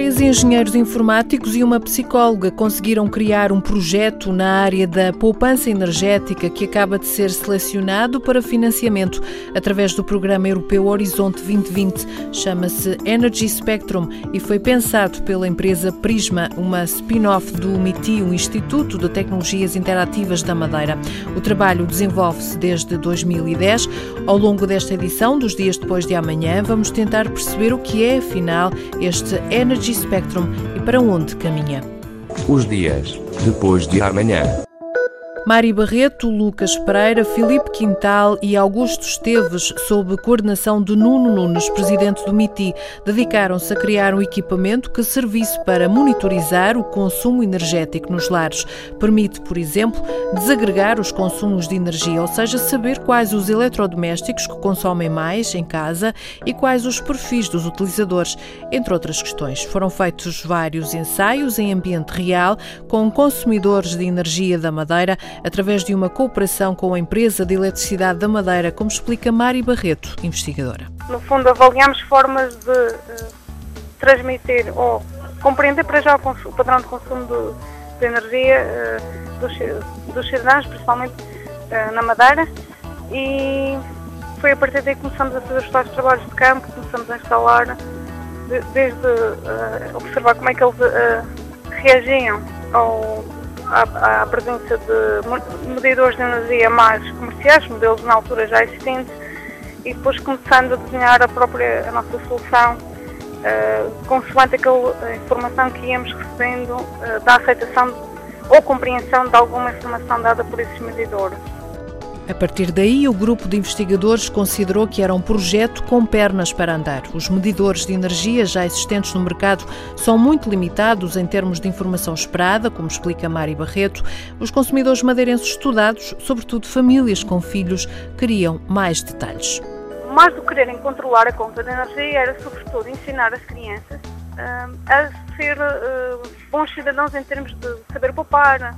Três engenheiros informáticos e uma psicóloga conseguiram criar um projeto na área da poupança energética que acaba de ser selecionado para financiamento através do programa europeu Horizonte 2020. Chama-se Energy Spectrum e foi pensado pela empresa Prisma, uma spin-off do MITI, o Instituto de Tecnologias Interativas da Madeira. O trabalho desenvolve-se desde 2010. Ao longo desta edição, dos dias depois de amanhã, vamos tentar perceber o que é, afinal, este Energy Spectrum e para onde caminha. Os dias depois de amanhã. Mari Barreto, Lucas Pereira, Filipe Quintal e Augusto Esteves, sob coordenação de Nuno Nunes, presidente do MITI, dedicaram-se a criar um equipamento que servisse para monitorizar o consumo energético nos lares. Permite, por exemplo, desagregar os consumos de energia, ou seja, saber quais os eletrodomésticos que consomem mais em casa e quais os perfis dos utilizadores, entre outras questões. Foram feitos vários ensaios em ambiente real com consumidores de energia da Madeira através de uma cooperação com a empresa de eletricidade da Madeira, como explica Mari Barreto, investigadora. No fundo, avaliamos formas de uh, transmitir ou compreender para já o, o padrão de consumo de, de energia uh, dos, dos cidadãos, principalmente uh, na Madeira, e foi a partir daí que começamos a fazer os tais trabalhos de campo, começamos a instalar, de, desde observar como é que eles reagiam ao à, à presença de medidores de energia mais comerciais, modelos na altura já existentes, e depois começando a desenhar a própria a nossa solução, uh, consoante aquela informação que íamos recebendo uh, da aceitação ou compreensão de alguma informação dada por esses medidores. A partir daí, o grupo de investigadores considerou que era um projeto com pernas para andar. Os medidores de energia já existentes no mercado são muito limitados em termos de informação esperada, como explica Mari Barreto. Os consumidores madeirenses estudados, sobretudo famílias com filhos, queriam mais detalhes. Mais do que quererem controlar a conta de energia, era sobretudo ensinar as crianças uh, a ser uh, bons cidadãos em termos de saber poupar,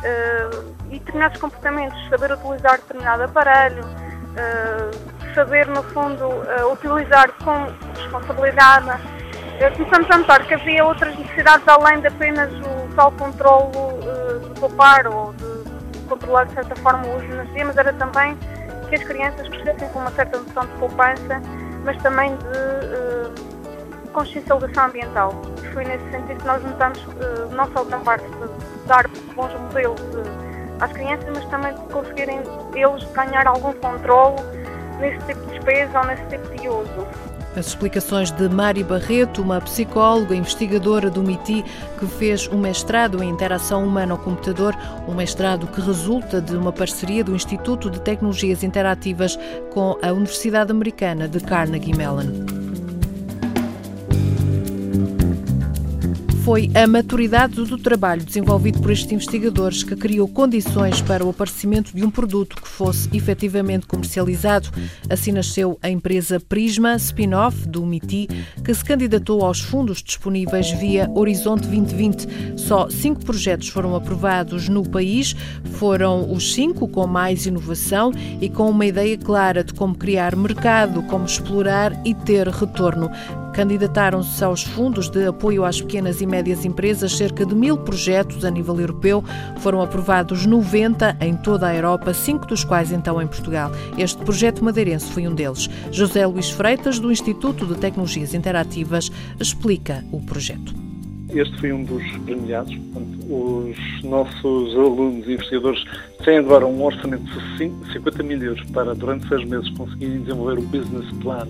uh, e determinados comportamentos, saber utilizar determinado aparelho, uh, saber, no fundo, uh, utilizar com responsabilidade. começamos a notar que havia outras necessidades além de apenas o tal controlo de poupar ou de controlar, de certa forma, o uso de energia, mas era também que as crianças crescessem com uma certa noção de poupança, mas também de consciencialização ambiental. Foi nesse sentido que nós notamos, não só da parte de dar bons modelos às crianças, mas também de conseguirem eles ganhar algum controle nesse tipo de despesa ou nesse tipo de uso. As explicações de Mari Barreto, uma psicóloga investigadora do MITI que fez um mestrado em interação humano-computador, um mestrado que resulta de uma parceria do Instituto de Tecnologias Interativas com a Universidade Americana de Carnegie Mellon. Foi a maturidade do trabalho desenvolvido por estes investigadores que criou condições para o aparecimento de um produto que fosse efetivamente comercializado. Assim nasceu a empresa Prisma, spin-off do MITI, que se candidatou aos fundos disponíveis via Horizonte 2020. Só cinco projetos foram aprovados no país, foram os cinco com mais inovação e com uma ideia clara de como criar mercado, como explorar e ter retorno. Candidataram-se aos fundos de apoio às pequenas e médias empresas cerca de mil projetos a nível europeu. Foram aprovados 90 em toda a Europa, cinco dos quais então em Portugal. Este projeto madeirense foi um deles. José Luís Freitas, do Instituto de Tecnologias Interativas, explica o projeto. Este foi um dos premiados. Os nossos alunos e investigadores têm agora um orçamento de 50 mil euros para, durante seis meses, conseguirem desenvolver o business plan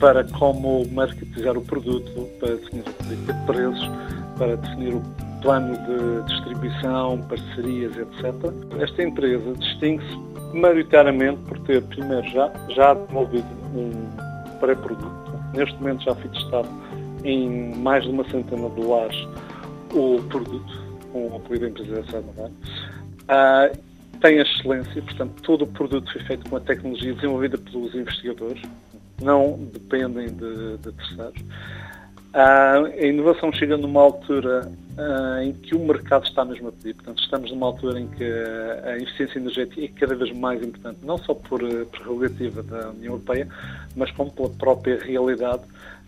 para como marketizar o produto, para definir a política de preços, para definir o plano de distribuição, parcerias, etc. Esta empresa distingue-se maioritariamente por ter, primeiro, já, já desenvolvido um pré-produto. Neste momento já foi testado em mais de uma centena de lares o produto, com o apoio da empresa Madeira. Uh, tem excelência, portanto, todo o produto foi feito com a tecnologia desenvolvida pelos investigadores, não dependem de, de terceiros. Uh, a inovação chega numa altura uh, em que o mercado está mesmo a pedir. Portanto, estamos numa altura em que a eficiência energética é cada vez mais importante, não só por prerrogativa da União Europeia, mas como pela própria realidade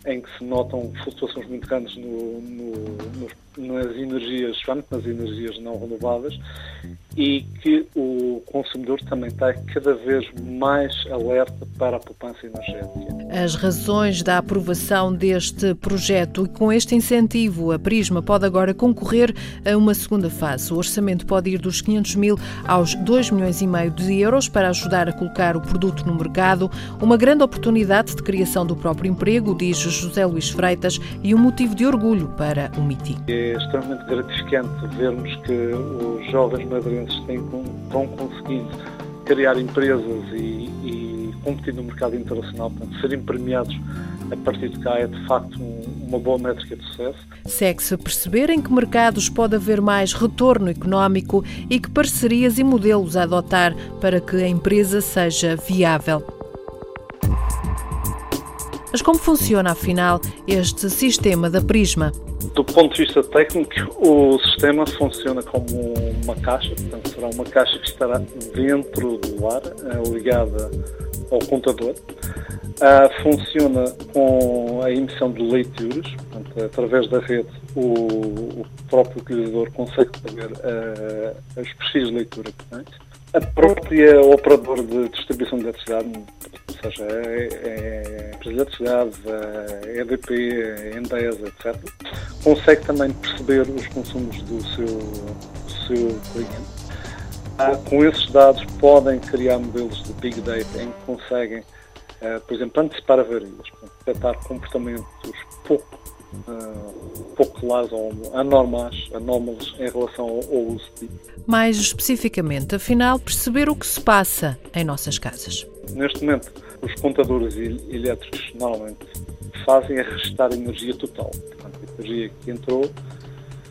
em que se notam flutuações muito grandes no, no, nas energias, nas energias não renováveis e que o consumidor também está cada vez mais alerta para a poupança energética. As razões da aprovação deste projeto e com este incentivo, a Prisma pode agora concorrer a uma segunda fase. O orçamento pode ir dos 500 mil aos 2 milhões e meio de euros para ajudar a colocar o produto no mercado. Uma grande oportunidade de criação do próprio emprego, diz José Luís Freitas, e um motivo de orgulho para o MITI. É extremamente gratificante vermos que os jovens madeirenses vão conseguindo criar empresas e, e competir no mercado internacional, portanto, serem premiados a partir de cá é de facto uma boa métrica de sucesso. Segue-se a perceber em que mercados pode haver mais retorno económico e que parcerias e modelos a adotar para que a empresa seja viável. Mas como funciona, afinal, este sistema da Prisma? Do ponto de vista técnico, o sistema funciona como uma caixa, portanto, será uma caixa que estará dentro do ar, eh, ligada ao contador. Uh, funciona com a emissão de leituras, portanto, através da rede o, o próprio utilizador consegue saber uh, as precisas de leitura que tem. A própria operadora de distribuição de eletricidade, ou seja, é, é de eletricidade, a EDP, a Endesa, etc., consegue também perceber os consumos do seu, do seu cliente. Ah, com esses dados podem criar modelos de Big Data em que conseguem, ah, por exemplo, antecipar avarias, detectar comportamentos pouco, uh, pouco claros ou anormais, anómalos em relação ao, uso de Mais especificamente, afinal, perceber o que se passa em nossas casas. Neste momento, os contadores elétricos normalmente fazem é restar a energia total. Portanto, a energia que entrou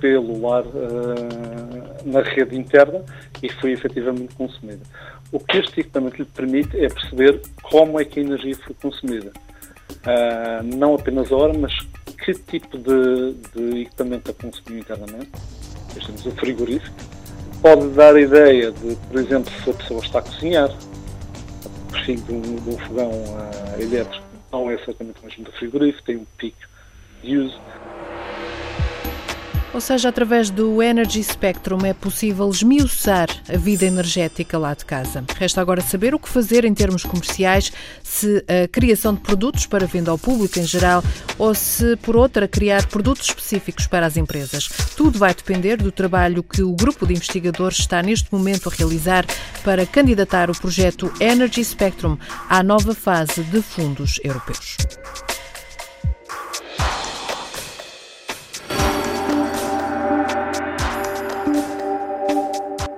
pelo ar uh, na rede interna e foi efetivamente consumida. O que este equipamento lhe permite é perceber como é que a energia foi consumida. Uh, não apenas a hora, mas que tipo de, de equipamento a consumiu internamente. Temos o frigorífico. Pode dar a ideia de, por exemplo, se a pessoa está a cozinhar, o perfil de um, de um fogão uh, elétrico não é exatamente o mesmo do frigorífico, tem um pico de uso. Ou seja, através do Energy Spectrum é possível esmiuçar a vida energética lá de casa. Resta agora saber o que fazer em termos comerciais, se a criação de produtos para venda ao público em geral ou se, por outra, criar produtos específicos para as empresas. Tudo vai depender do trabalho que o grupo de investigadores está neste momento a realizar para candidatar o projeto Energy Spectrum à nova fase de fundos europeus.